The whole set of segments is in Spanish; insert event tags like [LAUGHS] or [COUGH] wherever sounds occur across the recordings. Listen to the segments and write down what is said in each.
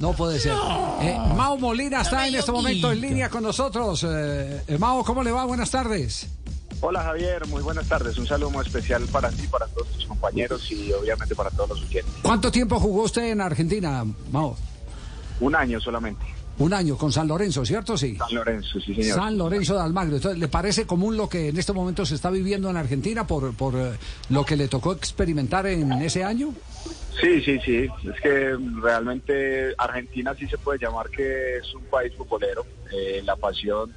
No puede ser. Eh, Mao Molina está en este momento en línea con nosotros. Eh, eh, Mao, ¿cómo le va? Buenas tardes. Hola Javier, muy buenas tardes. Un saludo muy especial para ti, para todos tus compañeros y obviamente para todos los oyentes. ¿Cuánto tiempo jugó usted en Argentina, Mao? Un año solamente. Un año con San Lorenzo, ¿cierto? Sí. San Lorenzo, sí señor. San Lorenzo de Almagro. Entonces, ¿le parece común lo que en este momento se está viviendo en Argentina por, por eh, lo que le tocó experimentar en ese año? Sí, sí, sí. Es que realmente Argentina sí se puede llamar que es un país futbolero. Eh, la pasión,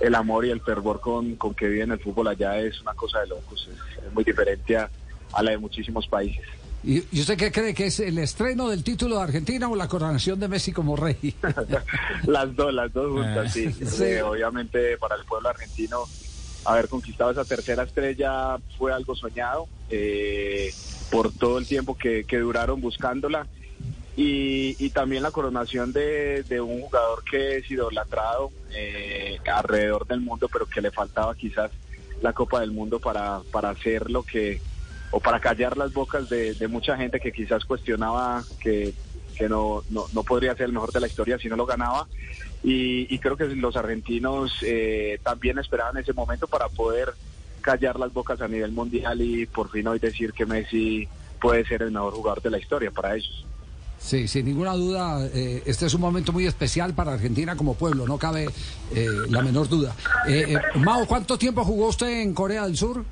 el amor y el fervor con, con que viven el fútbol allá es una cosa de locos. Es, es muy diferente a, a la de muchísimos países. ¿Y, usted qué cree que es el estreno del título de Argentina o la coronación de Messi como rey? [LAUGHS] las dos, las dos juntas, sí. Sí. Eh, obviamente para el pueblo argentino haber conquistado esa tercera estrella fue algo soñado eh, por todo el tiempo que, que duraron buscándola y, y también la coronación de, de un jugador que es idolatrado eh, alrededor del mundo, pero que le faltaba quizás la Copa del Mundo para, para hacer lo que o para callar las bocas de, mucha gente que quizás cuestionaba que, no, no, no podría ser el mejor de la historia si no lo ganaba. Y, y creo que los argentinos eh, también esperaban ese momento para poder callar las bocas a nivel mundial y por fin hoy decir que Messi puede ser el mejor jugador de la historia para ellos. Sí, sin ninguna duda, eh, este es un momento muy especial para Argentina como pueblo, no cabe eh, la menor duda. Eh, eh, Mao, ¿cuánto tiempo jugó usted en Corea del Sur?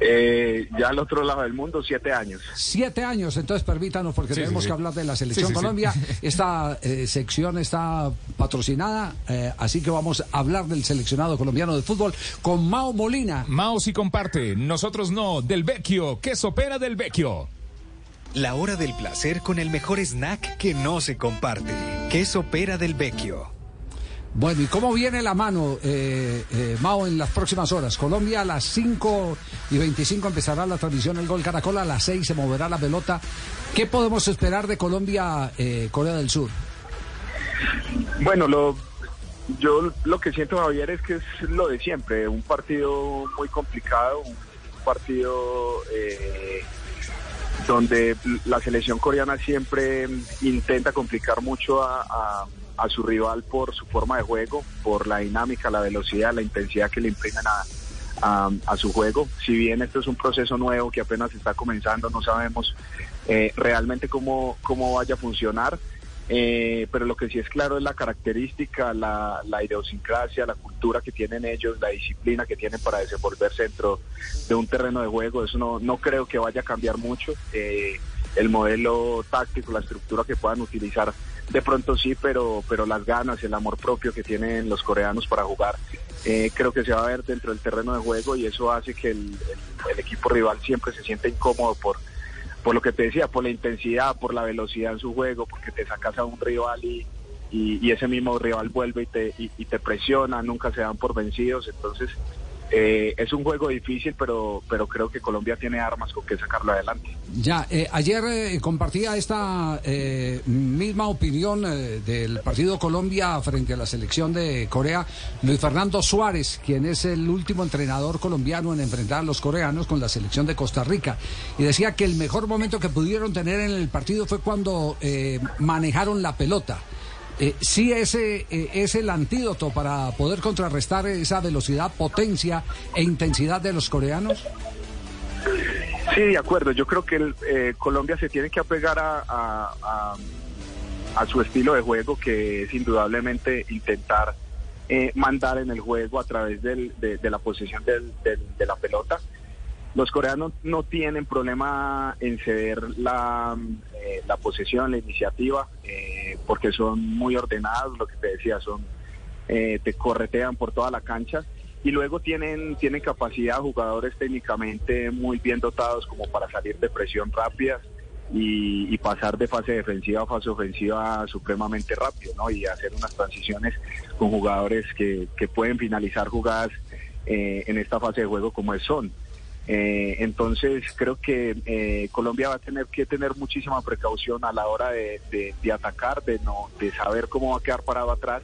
Eh, ya al otro lado del mundo, siete años. Siete años, entonces permítanos, porque Sí, tenemos sí, sí. que hablar de la selección Sí, sí, sí. Colombia. [LAUGHS] Esta eh, sección está patrocinada, eh, así que vamos a hablar del seleccionado colombiano de fútbol con Mao Molina. Mao sí comparte, nosotros no, del Vecchio, queso pera del Vecchio. La hora del placer con el mejor snack que no se comparte. Queso pera del Vecchio. Bueno, ¿y cómo viene la mano, eh, eh, Mao, en las próximas horas? Colombia a las 5 y 25 empezará la transmisión El Gol Caracol, a las 6 se moverá la pelota. ¿Qué podemos esperar de Colombia, eh, Corea del Sur? Bueno, lo, yo lo que siento, Javier, es que es lo de siempre, un partido muy complicado, un partido eh, donde la selección coreana siempre intenta complicar mucho a, a- a su rival por su forma de juego, por la dinámica, la velocidad, la intensidad que le imprimen a, a- su juego. Si bien esto es un proceso nuevo que apenas está comenzando, no sabemos eh, realmente cómo, cómo vaya a funcionar. Eh, pero lo que sí es claro es la característica, la, la idiosincrasia, la cultura que tienen ellos, la disciplina que tienen para desenvolverse dentro de un terreno de juego. Eso no, no creo que vaya a cambiar mucho. Eh, el modelo táctico, la estructura que puedan utilizar, de pronto sí, pero, pero las ganas, el amor propio que tienen los coreanos para jugar, eh, creo que se va a ver dentro del terreno de juego y eso hace que el, el- equipo rival siempre se sienta incómodo por, por lo que te decía, por la intensidad, por la velocidad en su juego, porque te sacas a un rival y, y, ese mismo rival vuelve y te, y te presiona, nunca se dan por vencidos, entonces eh, es un juego difícil, pero, pero creo que Colombia tiene armas con que sacarlo adelante. Ya, eh, ayer eh, compartía esta eh, misma opinión eh, del partido Colombia frente a la selección de Corea, Luis Fernando Suárez, quien es el último entrenador colombiano en enfrentar a los coreanos con la selección de Costa Rica. Y decía que el mejor momento que pudieron tener en el partido fue cuando manejaron la pelota. Eh, sí ese eh, es el antídoto para poder contrarrestar esa velocidad, potencia e intensidad de los coreanos. Sí, de acuerdo. Yo creo que el, eh, Colombia se tiene que apegar a, a- su estilo de juego, que es indudablemente intentar eh, mandar en el juego a través del- de, la posesión del- del- de la pelota. Los coreanos no tienen problema en ceder la, eh, la posesión, la iniciativa, eh, porque son muy ordenados, lo que te decía, son eh, te corretean por toda la cancha y luego tienen tienen capacidad jugadores técnicamente muy bien dotados como para salir de presión rápida y, y pasar de fase defensiva a fase ofensiva supremamente rápido, ¿no? Y hacer unas transiciones con jugadores que, que pueden finalizar jugadas eh, en esta fase de juego como es son. Eh, entonces creo que eh, Colombia va a tener que tener muchísima precaución a la hora de, atacar, de no, de saber cómo va a quedar parado atrás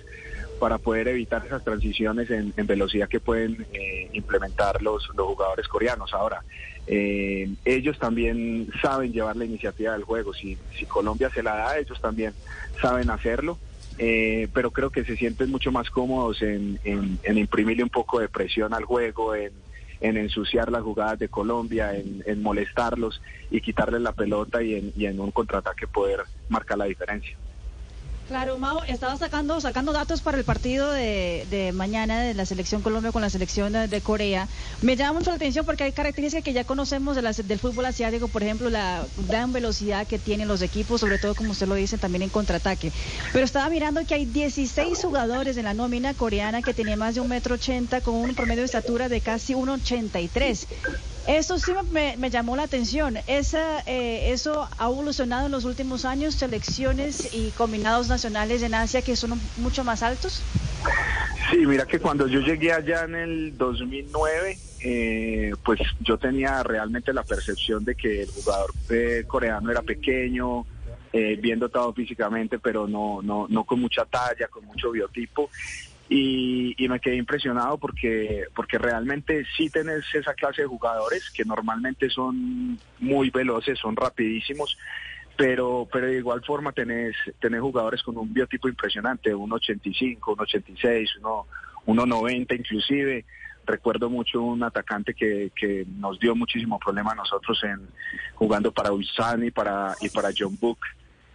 para poder evitar esas transiciones en, velocidad que pueden eh, implementar los, los jugadores coreanos. Ahora, eh, ellos también saben llevar la iniciativa del juego. Si, si Colombia se la da, ellos también saben hacerlo. Eh, pero creo que se sienten mucho más cómodos en, en- en imprimirle un poco de presión al juego, en, en ensuciar las jugadas de Colombia, en, molestarlos y quitarles la pelota y en un contraataque poder marcar la diferencia. Claro, Mao, estaba sacando sacando datos para el partido de, mañana de la selección Colombia con la selección de, de Corea. Me llama mucho la atención porque hay características que ya conocemos de las- del fútbol asiático, por ejemplo, la gran velocidad que tienen los equipos, sobre todo como usted lo dice, también en contraataque. Pero estaba mirando que hay 16 jugadores en la nómina coreana que tienen más de un metro ochenta con un promedio de estatura de casi 1,83. Eso sí me, llamó la atención. Esa, eh, eso ha evolucionado en los últimos años, selecciones y combinados nacionales en Asia que son mucho más altos. Sí, mira que cuando yo llegué allá en el 2009, eh, pues yo tenía realmente la percepción de que el jugador eh, coreano era pequeño, eh, bien dotado físicamente, pero no, no, no con mucha talla, con mucho biotipo. Y, me quedé impresionado porque, porque realmente sí tenés esa clase de jugadores que normalmente son muy veloces, son rapidísimos, pero pero de igual forma tenés, tenés jugadores con un biotipo impresionante, 1.85, 1.86, 1 1.90 inclusive. Recuerdo mucho un atacante que, que nos dio muchísimo problema a nosotros en jugando para Ulsan y para, y para John Book,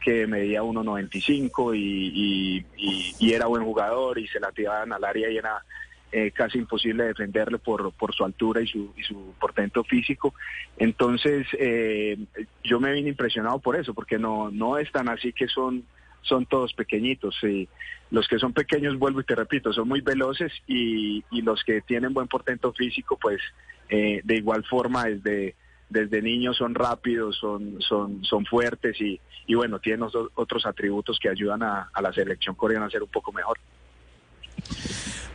que medía 1.95 y, y, y, y era buen jugador y se la tiraban al área y era eh, casi imposible defenderle por, su altura y su, y su portento físico. Entonces, eh, yo me vine impresionado por eso, porque no, no es tan así que son, son todos pequeñitos. Y los que son pequeños, vuelvo y te repito, son muy veloces y, y los que tienen buen portento físico, pues eh, de igual forma desde, desde niños son rápidos, son, son, son fuertes y, y bueno, tienen otros- atributos que ayudan a, la selección coreana a ser un poco mejor.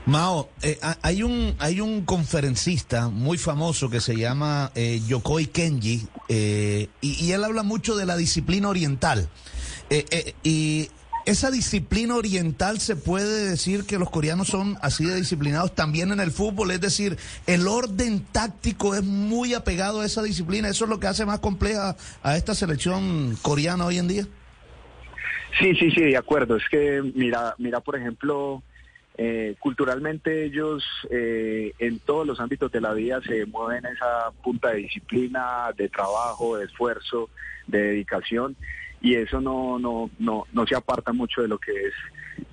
Mao, eh, ha- hay un hay un conferencista muy famoso que se llama eh, Yokoi Kenji eh, y, y él habla mucho de la disciplina oriental Eh, eh, y esa disciplina oriental se puede decir que los coreanos son así de disciplinados también en el fútbol, es decir, el orden táctico es muy apegado a esa disciplina, eso es lo que hace más compleja a esta selección coreana hoy en día. Sí, sí, sí, de acuerdo. Es que mira, mira, por ejemplo, eh, culturalmente ellos eh, en todos los ámbitos de la vida se mueven esa punta de disciplina, de trabajo, de esfuerzo, de dedicación y eso no no no no se aparta mucho de lo que es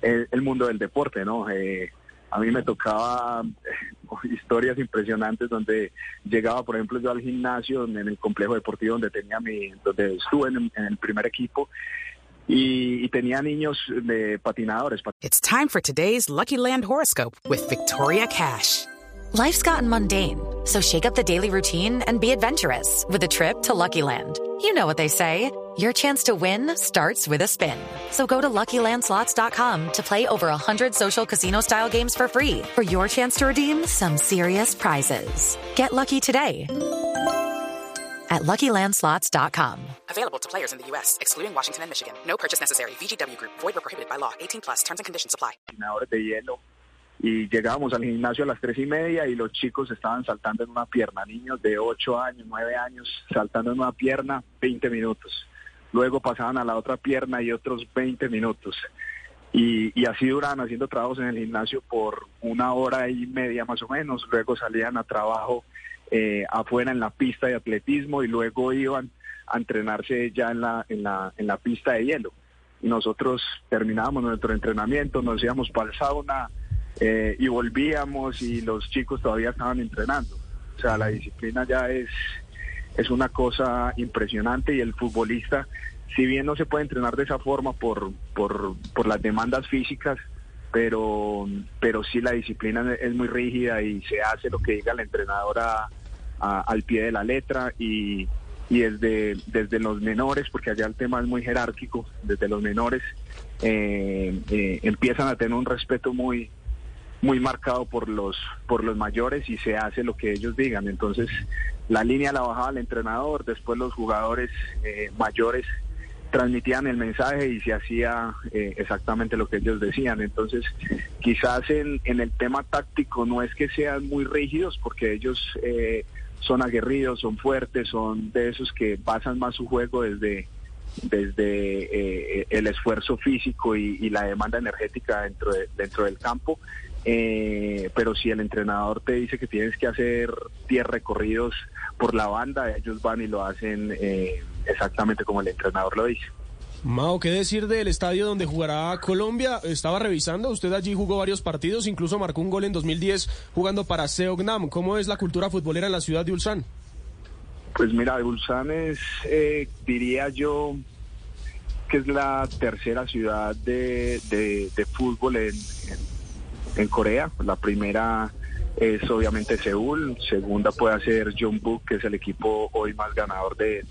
el, el mundo del deporte, ¿no? Eh, a mí me tocaba eh, [LAUGHS] historias impresionantes donde llegaba, por ejemplo, yo al gimnasio en el complejo deportivo donde tenía mi, donde estuve en, en el primer equipo y, y tenía niños de patinadores. It's time for today's Lucky Land horoscope with Victoria Cash. Life's gotten mundane, so shake up the daily routine and be adventurous with a trip to Lucky Land. You know what they say. Your chance to win starts with a spin. So go to LuckyLandSlots.com to play over 100 social casino-style games for free for your chance to redeem some serious prizes. Get lucky today at LuckyLandSlots.com. Available to players in the U.S., excluding Washington and Michigan. No purchase necessary. VGW Group, void or prohibited by law. 18 plus terms and conditions apply. de hielo y llegábamos al gimnasio a las tres y media y los chicos estaban saltando en una pierna, niños de 8 años, 9 años, saltando en una pierna 20 minutos. Luego pasaban a la otra pierna y otros 20 minutos. Y, así duraban haciendo trabajos en el gimnasio por una hora y media más o menos. Luego salían a trabajo eh, afuera en la pista de atletismo y luego iban a entrenarse ya en la, en la, en la pista de hielo. Y nosotros terminábamos nuestro entrenamiento, nos íbamos para el sauna eh, y volvíamos y los chicos todavía estaban entrenando. O sea, la disciplina ya es, es una cosa impresionante y el futbolista, si bien no se puede entrenar de esa forma por, por, por las demandas físicas, pero, pero sí la disciplina es muy rígida y se hace lo que diga la entrenadora a- al pie de la letra y, y desde, desde los menores, porque allá el tema es muy jerárquico, desde los menores eh, eh, empiezan a tener un respeto muy muy marcado por los por los mayores y se hace lo que ellos digan. Entonces la línea la bajaba el entrenador, después los jugadores eh, mayores transmitían el mensaje y se hacía eh, exactamente lo que ellos decían. Entonces, quizás en, en, el tema táctico no es que sean muy rígidos, porque ellos eh, son aguerridos, son fuertes, son de esos que basan más su juego desde desde eh, el esfuerzo físico y, y, la demanda energética dentro de, dentro del campo. Eh, pero si el entrenador te dice que tienes que hacer 10 recorridos por la banda, ellos van y lo hacen eh, exactamente como el entrenador lo dice. Mao, ¿qué decir del estadio donde jugará Colombia? Estaba revisando, usted allí jugó varios partidos, incluso marcó un gol en 2010 jugando para Seognam. ¿Cómo es la cultura futbolera en la ciudad de Ulsan? Pues mira, Ulsan es, eh, diría yo, que es la tercera ciudad de, de, de fútbol en, en, en, Corea. La primera es obviamente Seúl, segunda puede ser Jeonbuk, que es el equipo hoy más ganador de,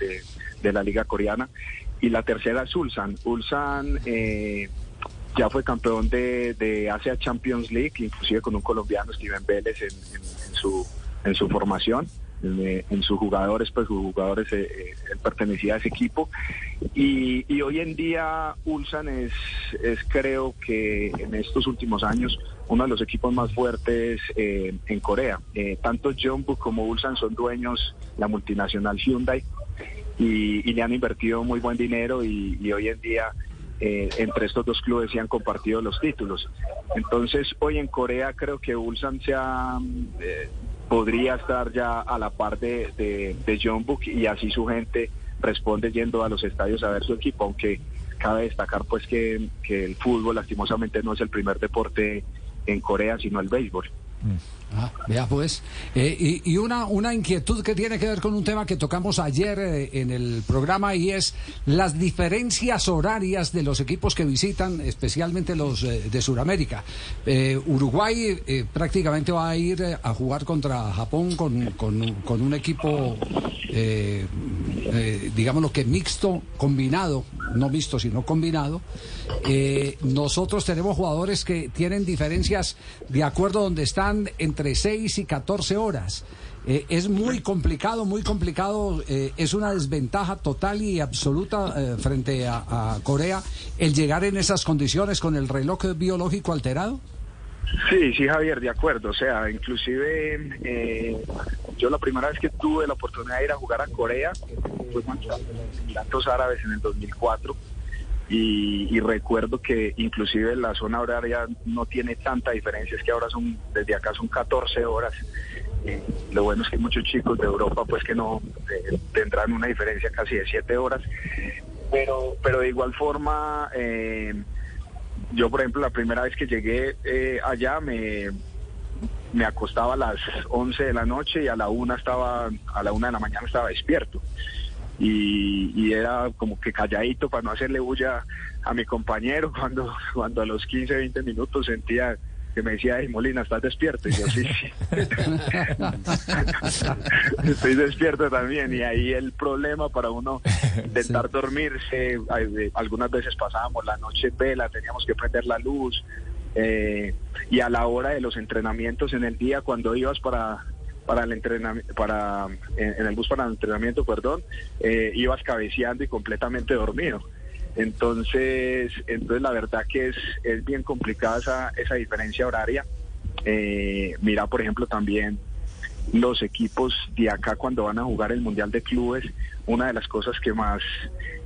la liga coreana, y la tercera es Ulsan. Ulsan eh, ya fue campeón de, Asia Champions League, inclusive con un colombiano, Steven Vélez, en su formación. En, en, sus jugadores, pues sus jugadores, eh, eh, pertenecía a ese equipo. Y, y, hoy en día Ulsan es, es creo que en estos últimos años uno de los equipos más fuertes eh, en Corea. Eh, tanto Jeonbuk como Ulsan son dueños la multinacional Hyundai y, y le han invertido muy buen dinero y, y hoy en día eh, entre estos dos clubes se han compartido los títulos. Entonces hoy en Corea creo que Ulsan se ha, eh, podría estar ya a la par de, de, de Jeonbuk y así su gente responde yendo a los estadios a ver su equipo, aunque cabe destacar pues que, que el fútbol lastimosamente no es el primer deporte en Corea, sino el béisbol. Ah, vea pues. Eh, y, y, una, una inquietud que tiene que ver con un tema que tocamos ayer eh, en el programa y es las diferencias horarias de los equipos que visitan, especialmente los eh, de Sudamérica. Uruguay prácticamente va a ir a jugar contra Japón con, con, con un equipo, digamos lo que mixto, combinado, no mixto, sino combinado. nosotros tenemos jugadores que tienen diferencias de acuerdo donde están entre 6 y 14 horas. Eh, es muy complicado, muy complicado. Eh, es una desventaja total y absoluta eh, frente a, Corea el llegar en esas condiciones con el reloj biológico alterado. Sí, sí, Javier, de acuerdo. O sea, inclusive yo la primera vez que tuve la oportunidad de ir a jugar a Corea fue con los Emiratos Árabes en el 2004 y, y, recuerdo que inclusive la zona horaria no tiene tanta diferencia, es que ahora son, desde acá son 14 horas. Eh, lo bueno es que muchos chicos de Europa pues que no eh, tendrán una diferencia casi de 7 horas, pero, pero de igual forma, eh, yo por ejemplo la primera vez que llegué allá me, me acostaba a las 11 de la noche y a la una estaba, a la una de la mañana estaba despierto y, y, era como que calladito para no hacerle bulla a mi compañero [LAUGHS] cuando, cuando a los 15, 20 minutos sentía que me decía, hey, Molina, ¿estás despierto? Y yo, sí, sí. [LAUGHS] Estoy despierto también. Y ahí el problema para uno [LAUGHS] intentar sí. dormirse, algunas veces pasábamos la noche en vela, teníamos que prender la luz. Eh, y a la hora de los entrenamientos en el día, cuando ibas para para el entrenamiento, para en, el bus para el entrenamiento, perdón, eh, ibas cabeceando y completamente dormido. Entonces, entonces la verdad que es, es bien complicada esa, esa diferencia horaria. Eh, mira, por ejemplo, también los equipos de acá cuando van a jugar el Mundial de Clubes, una de las cosas que más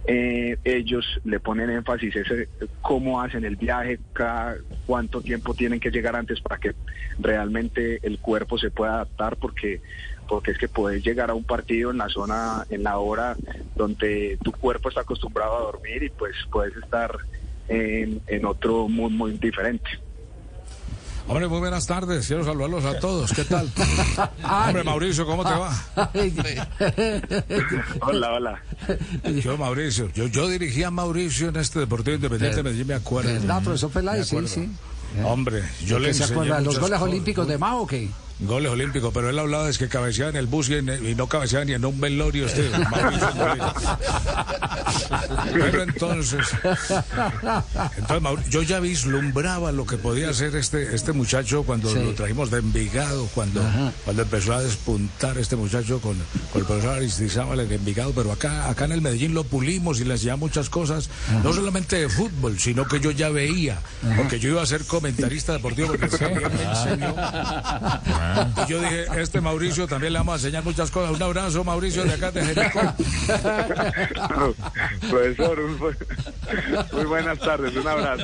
eh, ellos le ponen énfasis es eh, cómo hacen el viaje, cada, cuánto tiempo tienen que llegar antes para que realmente el cuerpo se pueda adaptar, porque porque es que puedes llegar a un partido en la zona, en la hora donde tu cuerpo está acostumbrado a dormir y pues puedes estar en, en otro mood muy diferente. Hombre, muy buenas tardes. Quiero saludarlos a todos. ¿Qué tal? Hombre, Mauricio, ¿cómo te va? hola, hola. Yo, Mauricio, yo, yo dirigía a Mauricio en este Deportivo Independiente de Medellín, me acuerdo. ¿Verdad, profesor Peláez? Sí, sí. Hombre, yo le se acuerda los goles olímpicos de Mao o qué? Goles olímpicos, pero él hablaba de que cabeceaba en el bus y, en- y no cabeceaba ni en un velorio este Mauricio Moreira. Pero entonces, entonces Maur- yo ya vislumbraba lo que podía hacer este, este muchacho cuando Sí. lo trajimos de Envigado, cuando, cuando empezó a despuntar este muchacho con, con el profesor Aristizábal en Envigado, pero acá, acá en el Medellín lo pulimos y le hacía muchas cosas, no solamente de fútbol, sino que yo ya veía, porque yo iba a ser comentarista deportivo, porque me enseñó. Y yo dije, este Mauricio también le vamos a enseñar muchas cosas. Un abrazo, Mauricio, de acá de Jericó. [LAUGHS] Profesor, un muy buenas tardes, un abrazo.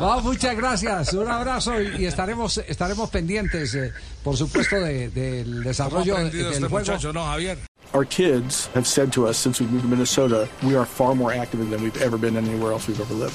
No, muchas gracias, un abrazo y, y estaremos estaremos pendientes, eh, por supuesto, de- del ¿Cómo ha desarrollo del este juego. muchacho, no, Javier? Our kids have said to us since we moved to Minnesota, we are far more active than we've ever been anywhere else we've ever lived.